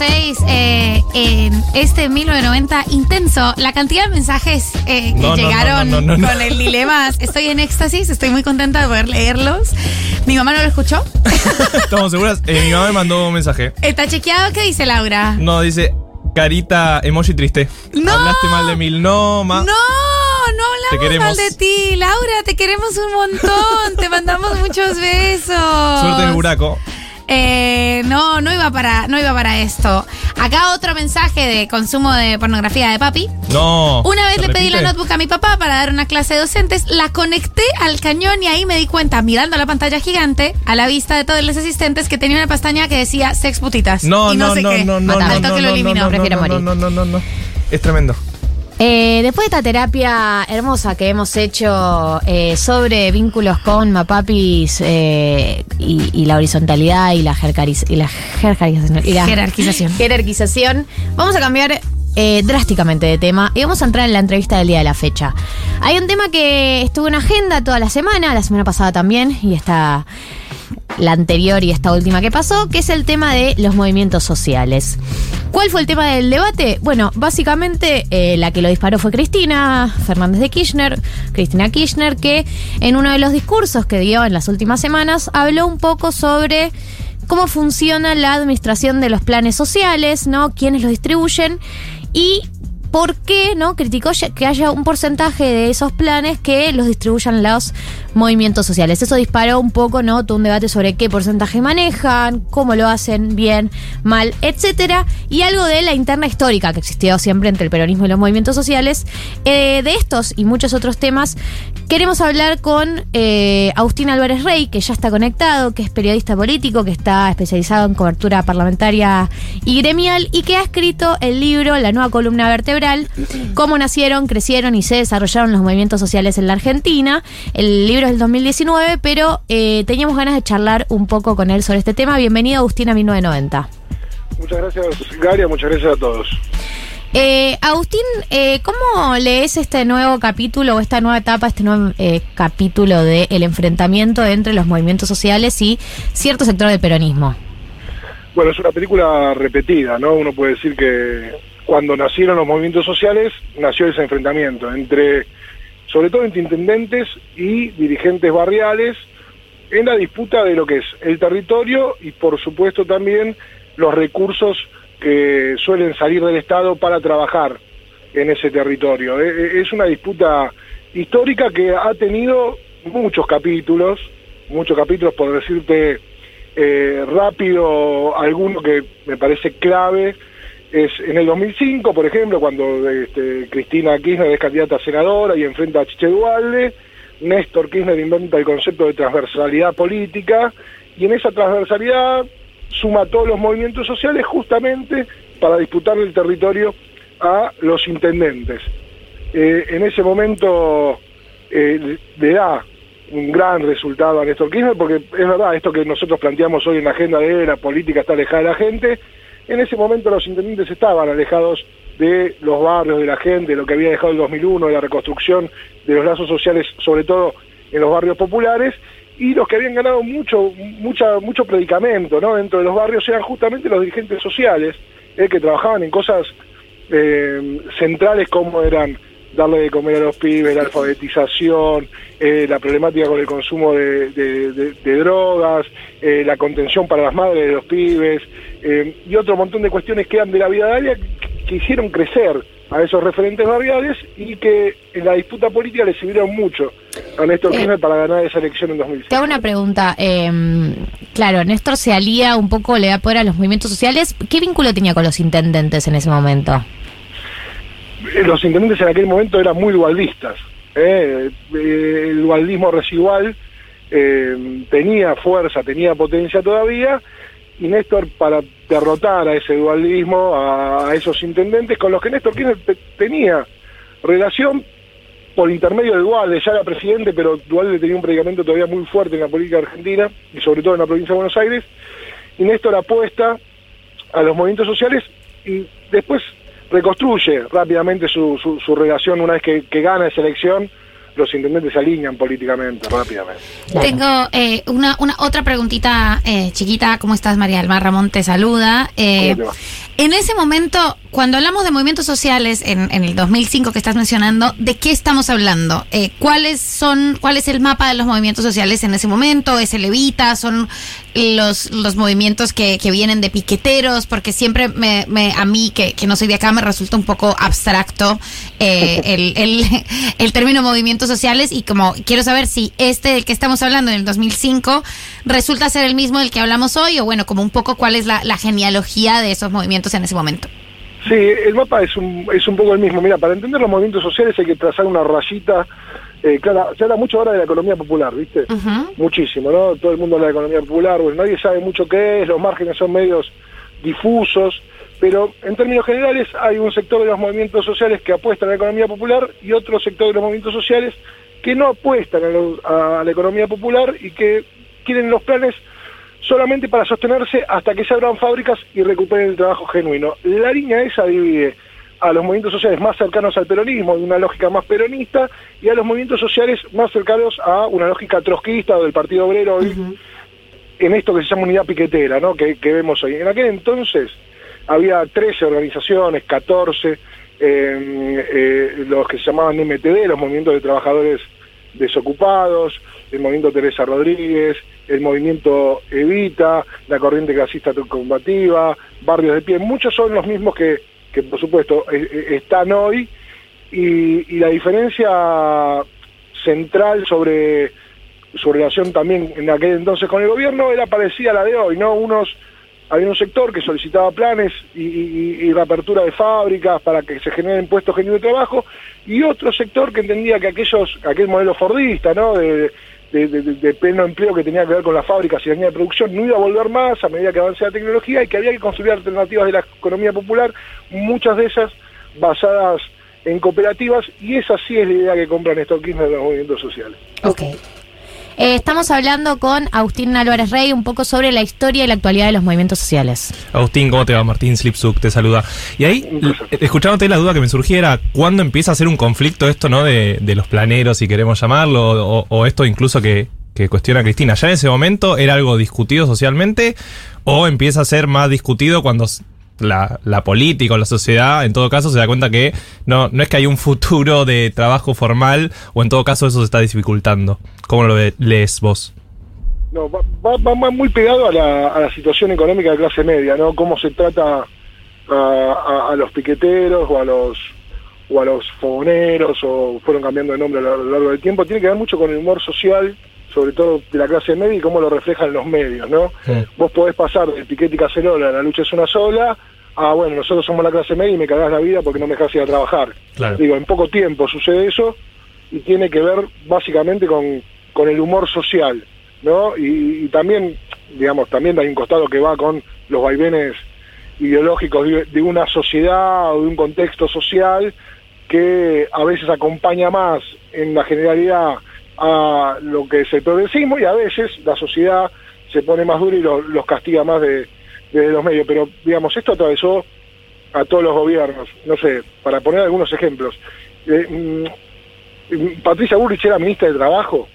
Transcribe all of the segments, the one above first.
6, eh, en este 1990 intenso, la cantidad de mensajes eh, que No, llegaron no, no, no, con el dilema, estoy en éxtasis, estoy muy contenta de poder leerlos. Mi mamá no lo escuchó. ¿Estamos seguras? Eh, mi mamá me mandó un mensaje. ¿Está chequeado? ¿Qué dice Laura? No, dice carita emoji triste. No. Hablaste mal de mil. No, ma. No, no Te hablamos queremos. mal de ti, Laura, te queremos un montón, te mandamos muchos besos. Suerte en el buraco. Eh, no, no iba para, no iba para esto. Acá otro mensaje de consumo de pornografía de papi. No. Una vez ¿Se le pedí la notebook a mi papá para dar una clase de docentes, la conecté al cañón y ahí me di cuenta, mirando la pantalla gigante, a la vista de todos los asistentes, que tenía una pestaña que decía sex putitas. No, y no, no, sé no, qué. no, no, no, no, lo no, eliminó. no, no, prefiero no, morir. No, no, no, no. Es tremendo. Eh, después de esta terapia hermosa que hemos hecho eh, sobre vínculos con mapapis eh, y, y la horizontalidad y la, y la y la Jerarquización. jerarquización, vamos a cambiar eh, drásticamente de tema y vamos a entrar en la entrevista del día de la fecha. Hay un tema que estuvo en agenda toda la semana, la semana pasada también, y está la anterior y esta última que pasó, que es el tema de los movimientos sociales. ¿Cuál fue el tema del debate? Bueno, básicamente eh, la que lo disparó fue Cristina Fernández de Kirchner, Cristina Kirchner, que en uno de los discursos que dio en las últimas semanas habló un poco sobre cómo funciona la administración de los planes sociales, ¿no? Quiénes los distribuyen y por qué, ¿no? Criticó que haya un porcentaje de esos planes que los distribuyan los movimientos sociales. Eso disparó un poco, ¿no? Todo un debate sobre qué porcentaje manejan, cómo lo hacen, bien, mal, etcétera. Y algo de la interna histórica que existió siempre entre el peronismo y los movimientos sociales. Eh, de estos y muchos otros temas, queremos hablar con eh, Agustín Álvarez Rey, que ya está conectado, que es periodista político, que está especializado en cobertura parlamentaria y gremial y que ha escrito el libro La nueva columna vertebral, cómo nacieron, crecieron y se desarrollaron los movimientos sociales en la Argentina. El libro es del 2019, pero eh, teníamos ganas de charlar un poco con él sobre este tema. Bienvenido Agustín a 1990. Muchas gracias, Garia, muchas gracias a todos. Eh, Agustín, eh, ¿cómo lees este nuevo capítulo o esta nueva etapa, este nuevo eh, capítulo del enfrentamiento entre los movimientos sociales y cierto sector del peronismo? Bueno, es una película repetida, ¿no? Uno puede decir que cuando nacieron los movimientos sociales, nació ese enfrentamiento entre, sobre todo entre intendentes y dirigentes barriales, en la disputa de lo que es el territorio y, por supuesto, también los recursos que suelen salir del Estado para trabajar en ese territorio. Eh, eh, Es una disputa histórica que ha tenido muchos capítulos, muchos capítulos, por decirte eh, rápido alguno que me parece clave, es en el 2005, por ejemplo, cuando este, Cristina Kirchner es candidata a senadora y enfrenta a Chiche Dualde, Néstor Kirchner inventa el concepto de transversalidad política y en esa transversalidad suma todos los movimientos sociales justamente para disputar el territorio a los intendentes. Eh, en ese momento eh, le da un gran resultado a Néstor Kirchner, porque es verdad, esto que nosotros planteamos hoy en la agenda de la política está alejada de la gente, en ese momento los intendentes estaban alejados de los barrios, de la gente, de lo que había dejado el 2001, de la reconstrucción de los lazos sociales, sobre todo en los barrios populares, y los que habían ganado mucho, mucha, mucho predicamento ¿no? dentro de los barrios eran justamente los dirigentes sociales, eh, que trabajaban en cosas eh, centrales como eran darle de comer a los pibes, la alfabetización, eh, la problemática con el consumo de, drogas, eh, la contención para las madres de los pibes eh, y otro montón de cuestiones que eran de la vida diaria que, que hicieron crecer a esos referentes barriales y que en la disputa política le sirvieron mucho a Néstor Eh, Kirchner para ganar esa elección en 2006. Te hago una pregunta. eh, claro, Néstor se alía un poco, le da poder a los movimientos sociales. ¿Qué vínculo tenía con los intendentes en ese momento? Eh, los intendentes en aquel momento eran muy dualdistas. ¿eh? Eh, el dualdismo residual eh, tenía fuerza, tenía potencia todavía, y Néstor para derrotar a ese dualdismo, a, esos intendentes, con los que Néstor Kirchner te- tenía relación por intermedio de Dualde, ya era presidente, pero Dualde tenía un predicamento todavía muy fuerte en la política argentina, y sobre todo en la provincia de Buenos Aires, y Néstor apuesta a los movimientos sociales y después reconstruye rápidamente su, su, relación una vez que gana esa elección los intendentes se alinean políticamente rápidamente. Tengo eh, una, una otra preguntita eh, chiquita. ¿Cómo estás, María Alma? Ramón te saluda. Eh, ¿Cómo te va? en ese momento, cuando hablamos de movimientos sociales en, en el 2005 que estás mencionando, ¿de qué estamos hablando? Eh, ¿Cuáles son, cuál es el mapa de los movimientos sociales en ese momento? ¿Es el Evita? ¿Son los, movimientos que, vienen de piqueteros? Porque siempre me, me- a mí, que, que no soy de acá, me resulta un poco abstracto eh, el, término movimientos sociales y como quiero saber si este del que estamos hablando en el 2005 resulta ser el mismo del que hablamos hoy o bueno, como un poco cuál es la genealogía de esos movimientos en ese momento. Sí, el mapa es un, es un poco el mismo. Mira, para entender los movimientos sociales hay que trazar una rayita. Eh, claro, se habla mucho ahora de la economía popular, ¿viste? Muchísimo, ¿no? Todo el mundo habla de economía popular, bueno, nadie sabe mucho qué es, los márgenes son medios difusos, pero en términos generales hay un sector de los movimientos sociales que apuestan a la economía popular y otro sector de los movimientos sociales que no apuestan a, a la economía popular y que quieren los planes solamente para sostenerse hasta que se abran fábricas y recuperen el trabajo genuino. La línea esa divide a los movimientos sociales más cercanos al peronismo, de una lógica más peronista, y a los movimientos sociales más cercanos a una lógica trotskista o del Partido Obrero hoy, en esto que se llama unidad piquetera, ¿no? que, que vemos hoy. En aquel entonces había 13 organizaciones, 14, eh, eh, los que se llamaban MTD, los movimientos de trabajadores desocupados, el movimiento Teresa Rodríguez, el movimiento Evita, la corriente clasista combativa, Barrios de Pie, muchos son los mismos que, que por supuesto eh, eh, están hoy y la diferencia central sobre su relación también en aquel entonces con el gobierno era parecida a la de hoy, ¿no? Unos había un sector que solicitaba planes y, reapertura de fábricas para que se generen puestos genuinos de trabajo y otro sector que entendía que aquellos aquel modelo fordista, ¿no? De, de, pleno empleo que tenía que ver con las fábricas y la línea de producción no iba a volver más a medida que avance la tecnología y que había que construir alternativas de la economía popular, muchas de esas basadas en cooperativas y esa sí es la idea que compran estos Kirchner de los movimientos sociales. Ok. Eh, estamos hablando con Agustín Álvarez Rey un poco sobre la historia y la actualidad de los movimientos sociales. Agustín, ¿cómo te va? Martín Slipsuk te saluda. Y ahí, escuchándote la duda que me surgía era, ¿cuándo empieza a ser un conflicto esto, no? De, de los planeros, si queremos llamarlo, o, o esto incluso que, que cuestiona Cristina. ¿Ya en ese momento era algo discutido socialmente? ¿O empieza a ser más discutido cuando la, la política o la sociedad, en todo caso, se da cuenta que no, no es que hay un futuro de trabajo formal, o en todo caso eso se está dificultando? ¿Cómo lo lees vos? No, va, va- muy pegado a la, a la situación económica de clase media, ¿no? Cómo se trata a, a- los piqueteros o a los o a los fogoneros o fueron cambiando de nombre a lo largo del tiempo. Tiene que ver mucho con el humor social, sobre todo de la clase media y cómo lo reflejan los medios, ¿no? Sí. Vos podés pasar del piquete y cacerola, la lucha es una sola, a bueno, nosotros somos la clase media y me cagás la vida porque no me dejas ir a trabajar. Claro. Digo, en poco tiempo sucede eso y tiene que ver básicamente con, con el humor social, ¿no? Y, y también, digamos, también hay un costado que va con los vaivenes ideológicos de, de una sociedad o de un contexto social que a veces acompaña más en la generalidad a lo que es el progresismo y a veces la sociedad se pone más dura y lo- los castiga más de, los medios. Pero, digamos, esto atravesó a todos los gobiernos. No sé, para poner algunos ejemplos. Eh, mm, mm, Patricia Bullrich era ministra de Trabajo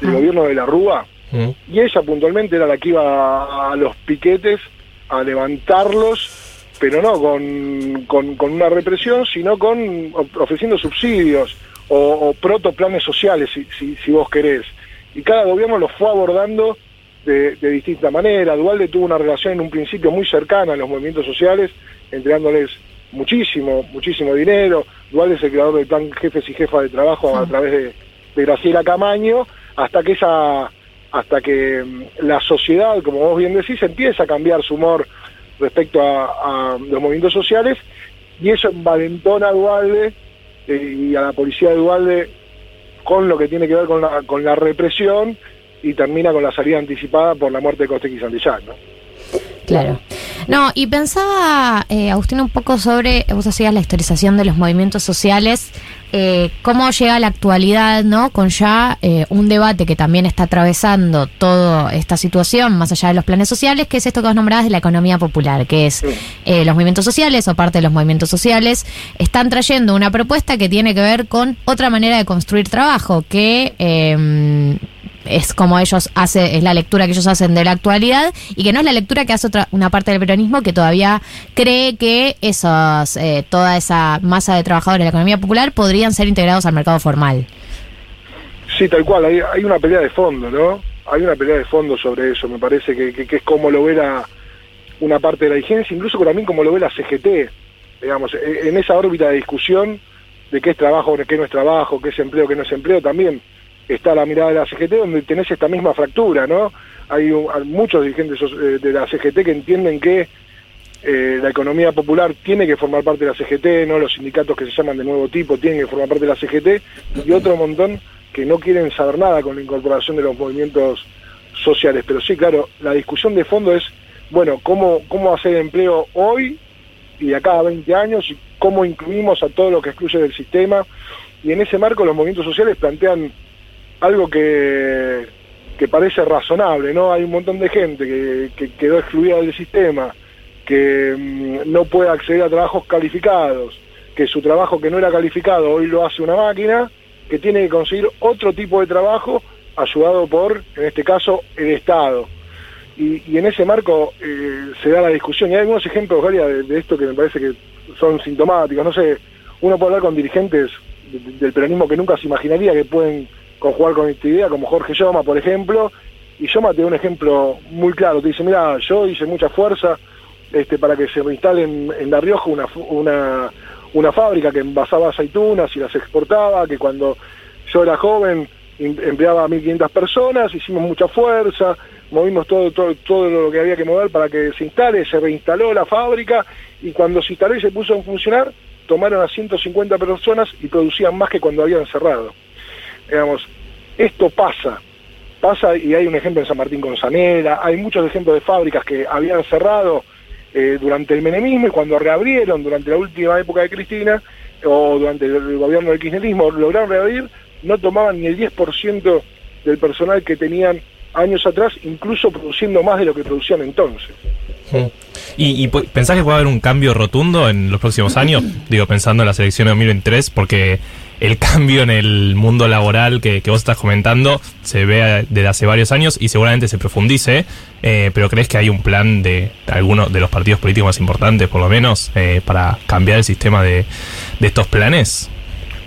del gobierno de la Rúa Mm. y ella puntualmente era la que iba a los piquetes a levantarlos, pero no con, con, con una represión, sino con of- ofreciendo subsidios o, o protoplanes sociales, si, si, si vos querés. Y cada gobierno los fue abordando de, de distinta manera. Dualde tuvo una relación en un principio muy cercana a los movimientos sociales, entregándoles muchísimo, muchísimo dinero. Dualde es el creador del plan Jefes y Jefas de Trabajo a través de, de Graciela Camaño, hasta que esa hasta que mm, la sociedad, como vos bien decís, empieza a cambiar su humor respecto a, a los movimientos sociales y eso envalentona a Dualde y a la policía de Dualde con lo que tiene que ver con la, con la represión y termina con la salida anticipada por la muerte de Costequi Santillán, ¿no? Claro. No, y pensaba, eh, Agustín, un poco sobre, vos hacías la historización de los movimientos sociales eh, cómo llega a la actualidad, ¿no? Con ya eh, un debate que también está atravesando toda esta situación, más allá de los planes sociales, que es esto que vos nombrabas de la economía popular, que es eh, los movimientos sociales o parte de los movimientos sociales están trayendo una propuesta que tiene que ver con otra manera de construir trabajo, que eh, es como ellos hacen, es la lectura que ellos hacen de la actualidad y que no es la lectura que hace otra, una parte del peronismo que todavía cree que esos, eh, toda esa masa de trabajadores de la economía popular podrían ser integrados al mercado formal. Sí, tal cual, hay, una pelea de fondo, ¿no? Hay una pelea de fondo sobre eso, me parece que, que- que es como lo ve la, una parte de la vigencia, incluso también como lo ve la CGT, digamos, e- en esa órbita de discusión de qué es trabajo, qué no es trabajo, qué es empleo, qué no es empleo, también está la mirada de la CGT donde tenés esta misma fractura, ¿no? Hay, muchos dirigentes eh, de la CGT que entienden que eh, la economía popular tiene que formar parte de la CGT, no los sindicatos que se llaman de nuevo tipo tienen que formar parte de la CGT y otro montón que no quieren saber nada con la incorporación de los movimientos sociales. Pero sí, claro, la discusión de fondo es, bueno, cómo, cómo hacer empleo hoy y de acá a 20 años y cómo incluimos a todo lo que excluye del sistema. Y en ese marco los movimientos sociales plantean algo que, que parece razonable, ¿no? Hay un montón de gente que, que quedó excluida del sistema, que mm, no puede acceder a trabajos calificados, que su trabajo que no era calificado hoy lo hace una máquina, que tiene que conseguir otro tipo de trabajo ayudado por, en este caso, el Estado. Y, y en ese marco eh, se da la discusión. Y hay algunos ejemplos, Galia, de, esto que me parece que son sintomáticos. No sé, uno puede hablar con dirigentes de- de- del peronismo que nunca se imaginaría que pueden con esta idea, como Jorge Yoma, por ejemplo. Y Yoma te da un ejemplo muy claro. Te dice, mira, yo hice mucha fuerza este, para que se reinstale en, en La Rioja una, una fábrica que envasaba aceitunas y las exportaba, que cuando yo era joven em- empleaba a 1.500 personas, hicimos mucha fuerza, movimos todo, todo, todo lo que había que mover para que se instale, se reinstaló la fábrica y cuando se instaló y se puso a funcionar, tomaron a 150 personas y producían más que cuando habían cerrado. Digamos, esto pasa, pasa y hay un ejemplo en San Martín con hay muchos ejemplos de fábricas que habían cerrado eh, durante el menemismo y cuando reabrieron durante la última época de Cristina o durante el gobierno del kirchnerismo lograron reabrir, no tomaban ni el 10% del personal que tenían años atrás, incluso produciendo más de lo que producían entonces. ¿Y, y pu- pensás que puede haber un cambio rotundo en los próximos años? Digo, pensando en la selección de 2023, porque el cambio en el mundo laboral que, que vos estás comentando se ve desde hace varios años y seguramente se profundice, eh, pero ¿crees que hay un plan de alguno de los partidos políticos más importantes, por lo menos, eh, para cambiar el sistema de, de estos planes?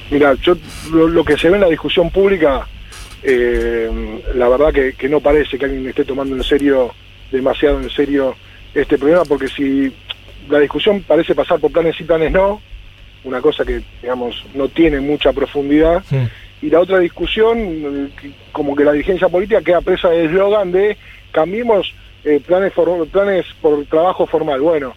Mira, yo lo, lo que se ve en la discusión pública, eh, la verdad que, que no parece que alguien esté tomando en serio, demasiado en serio, este problema, porque si la discusión parece pasar por planes y planes no, una cosa que, digamos, no tiene mucha profundidad, y la otra discusión, como que la dirigencia política queda presa del eslogan de cambiemos eh, planes, for- planes por trabajo formal. Bueno,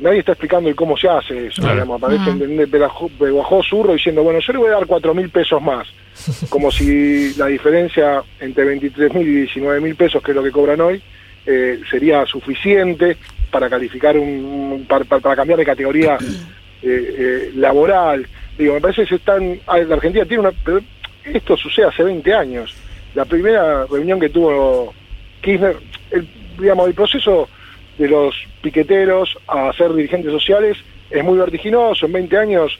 nadie está explicando el cómo se hace eso. Claro. digamos, aparece Ujú. en de zurro diciendo, bueno, yo le voy a dar cuatro mil pesos más. Como si la diferencia entre 23 mil y 19 mil pesos, que es lo que cobran hoy, eh, sería suficiente para calificar un, para, para- cambiar de categoría eh, eh, laboral. Digo, me parece que se están. La Argentina tiene una. pero esto sucede hace 20 años. La primera reunión que tuvo Kirchner, el, digamos, el proceso de los piqueteros a ser dirigentes sociales es muy vertiginoso. En 20 años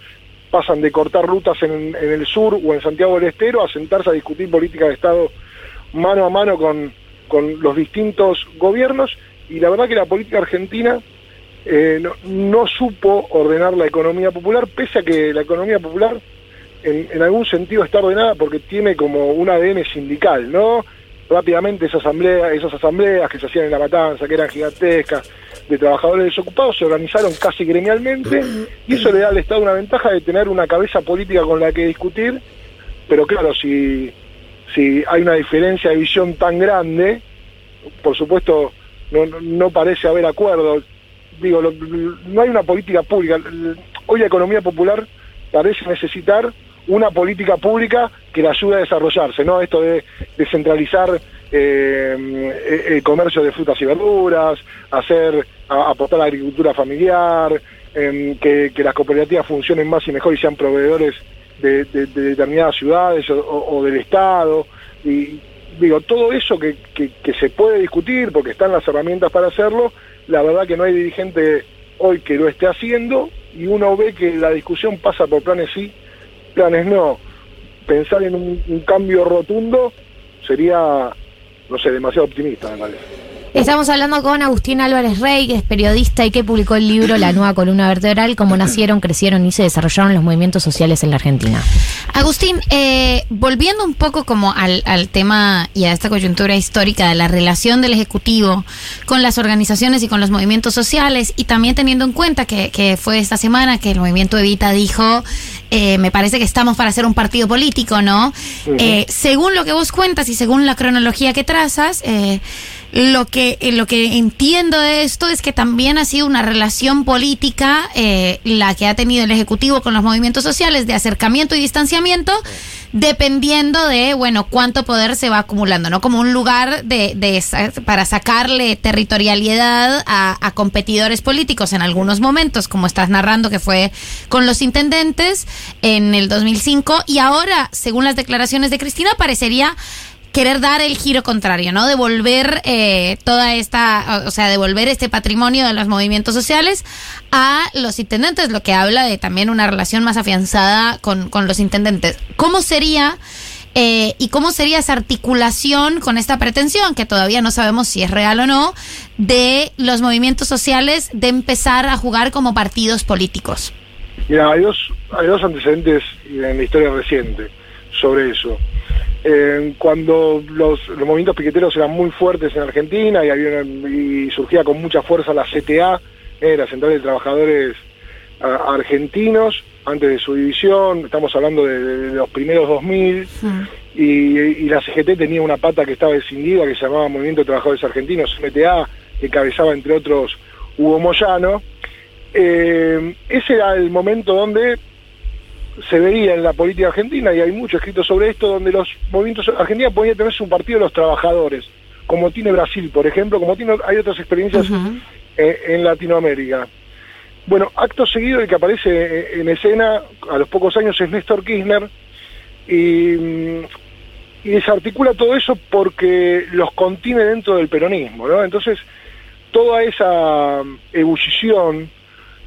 pasan de cortar rutas en, en el sur o en Santiago del Estero a sentarse a discutir política de Estado mano a mano con, con los distintos gobiernos. Y la verdad que la política argentina eh, no, no supo ordenar la economía popular, pese a que la economía popular en, en algún sentido está ordenada porque tiene como un ADN sindical, ¿no? Rápidamente esa asamblea, esas asambleas que se hacían en la matanza, que eran gigantescas, de trabajadores desocupados, se organizaron casi gremialmente y eso le da al Estado una ventaja de tener una cabeza política con la que discutir, pero claro, si, si hay una diferencia de visión tan grande, por supuesto no, no- parece haber acuerdo. Digo, no hay una política pública. Hoy la economía popular parece necesitar una política pública que la ayude a desarrollarse, ¿no? Esto de descentralizar eh, el comercio de frutas y verduras, hacer, aportar a la agricultura familiar, em, que, las cooperativas funcionen más y mejor y sean proveedores de, de- de determinadas ciudades o, del Estado. Y digo, todo eso que, que- que se puede discutir porque están las herramientas para hacerlo, la verdad que no hay dirigente hoy que lo esté haciendo y uno ve que la discusión pasa por planes sí, planes no. Pensar en un, cambio rotundo sería, no sé, demasiado optimista, me parece. Estamos hablando con Agustín Álvarez Rey, que es periodista y que publicó el libro La nueva columna vertebral, cómo nacieron, crecieron y se desarrollaron los movimientos sociales en la Argentina. Agustín, eh, volviendo un poco como al, al tema y a esta coyuntura histórica de la relación del Ejecutivo con las organizaciones y con los movimientos sociales y también teniendo en cuenta que, que fue esta semana que el movimiento Evita dijo, eh, me parece que estamos para hacer un partido político, ¿no? Eh, según lo que vos cuentas y según la cronología que trazas, eh, lo que eh, lo que entiendo de esto es que también ha sido una relación política eh, la que ha tenido el ejecutivo con los movimientos sociales de acercamiento y distanciamiento dependiendo de bueno cuánto poder se va acumulando no como un lugar de, de para sacarle territorialidad a competidores políticos en algunos momentos como estás narrando que fue con los intendentes en el 2005 y ahora según las declaraciones de Cristina parecería querer dar el giro contrario, ¿no? Devolver eh, toda esta, o sea, devolver este patrimonio de los movimientos sociales a los intendentes, lo que habla de también una relación más afianzada con, con los intendentes. ¿Cómo sería eh, y cómo sería esa articulación con esta pretensión, que todavía no sabemos si es real o no, de los movimientos sociales de empezar a jugar como partidos políticos? Mira, hay dos, hay dos antecedentes en la historia reciente sobre eso. Eh, cuando los, los movimientos piqueteros eran muy fuertes en Argentina y, había una- y surgía con mucha fuerza la CTA, eh, la Central de Trabajadores a- Argentinos, antes de su división, estamos hablando de, de los primeros 2000, y, y la CGT tenía una pata que estaba escindida que se llamaba Movimiento de Trabajadores Argentinos, MTA, que encabezaba entre otros Hugo Moyano. Eh, ese era el momento donde se veía en la política argentina, y hay mucho escrito sobre esto, donde los movimientos argentinos podían tenerse un partido de los trabajadores, como tiene Brasil, por ejemplo, como tiene, hay otras experiencias eh, en Latinoamérica. Bueno, acto seguido el que aparece eh, en escena a los pocos años es Néstor Kirchner, y, mm, y desarticula todo eso porque los contiene dentro del peronismo, ¿no? Entonces, toda esa mm, ebullición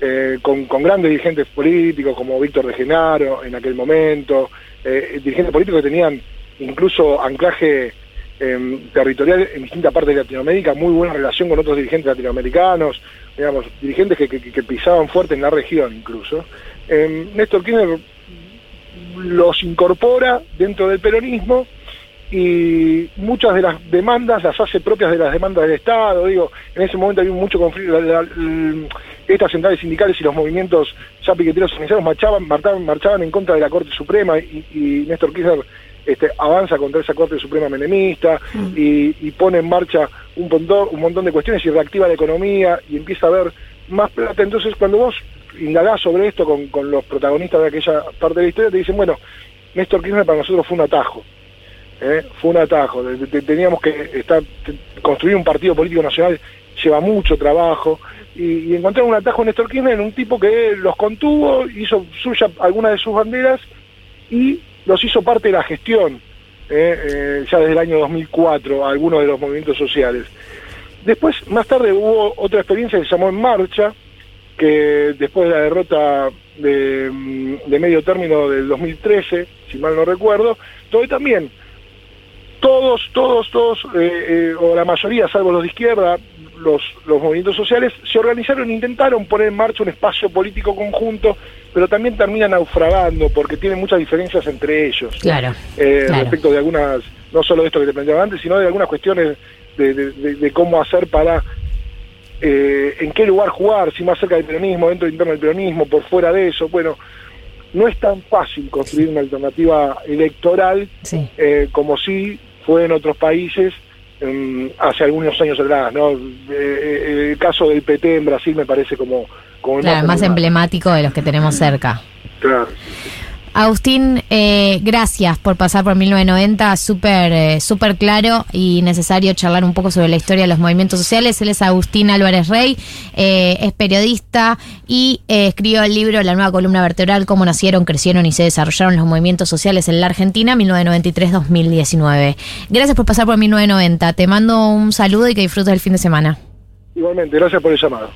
eh, con, grandes dirigentes políticos como Víctor de Genaro en aquel momento, eh, dirigentes políticos que tenían incluso anclaje eh, territorial en distintas partes de Latinoamérica, muy buena relación con otros dirigentes latinoamericanos, digamos, dirigentes que, pisaban fuerte en la región incluso. Eh, Néstor Kirchner los incorpora dentro del peronismo y muchas de las demandas las hace propias de las demandas del Estado. Digo, en ese momento había mucho conflicto. la- la- l- estas centrales sindicales y los movimientos ya piqueteros organizados marchaban, marchaban, marchaban en contra de la Corte Suprema y, y Néstor Kirchner este, avanza contra esa Corte Suprema menemista y, y pone en marcha un montón, un montón de cuestiones y reactiva la economía y empieza a haber más plata. Entonces, cuando vos indagás sobre esto con, con los protagonistas de aquella parte de la historia, te dicen, bueno, Néstor Kirchner para nosotros fue un atajo. ¿Eh? Fue un atajo. Teníamos que estar, construir un partido político nacional lleva mucho trabajo. Y, y encontrar un atajo en Néstor Kirchner en un tipo que los contuvo, hizo suya algunas de sus banderas y los hizo parte de la gestión, ¿eh? Eh, ya desde el año 2004, algunos de los movimientos sociales. Después, más tarde, hubo otra experiencia que se llamó En Marcha, que después de la derrota de, mm, de medio término del 2013, si mal no recuerdo, donde también todos, todos, todos, eh, eh, o la mayoría, salvo los de izquierda, los, los movimientos sociales, se organizaron e intentaron poner en marcha un espacio político conjunto, pero también terminan naufragando porque tienen muchas diferencias entre ellos. Claro. Eh, claro. respecto de algunas, no solo de esto que te planteaba antes, sino de algunas cuestiones de, de- de- de cómo hacer para, eh, en qué lugar jugar, si más cerca del peronismo, dentro del interno del peronismo, por fuera de eso. Bueno, no es tan fácil construir una alternativa electoral Sí. eh, como sí fue en otros países em, hace algunos años atrás. ¿no? Eh, eh, el caso del PT en Brasil me parece como, como Claro, más emblemático. emblemático de los que tenemos cerca. Claro. Agustín, eh, gracias por pasar por 1990, súper eh, súper claro y necesario charlar un poco sobre la historia de los movimientos sociales. Él es Agustín Álvarez Rey, eh, es periodista y eh, escribió el libro La nueva columna vertebral, cómo nacieron, crecieron y se desarrollaron los movimientos sociales en la Argentina 1993-2019. Gracias por pasar por 1990, te mando un saludo y que disfrutes el fin de semana. Igualmente, gracias por el llamado.